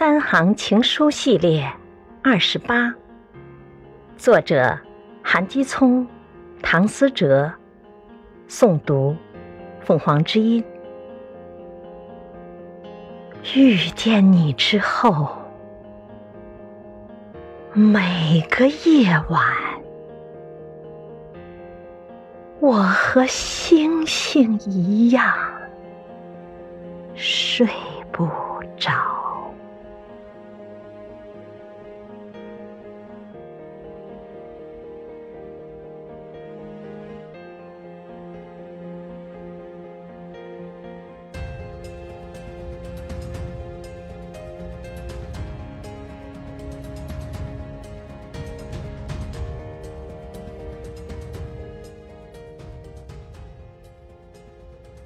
三行情书系列二十八，作者韩基聪、唐思哲，诵读凤凰之音。遇见你之后，每个夜晚，我和星星一样睡不着。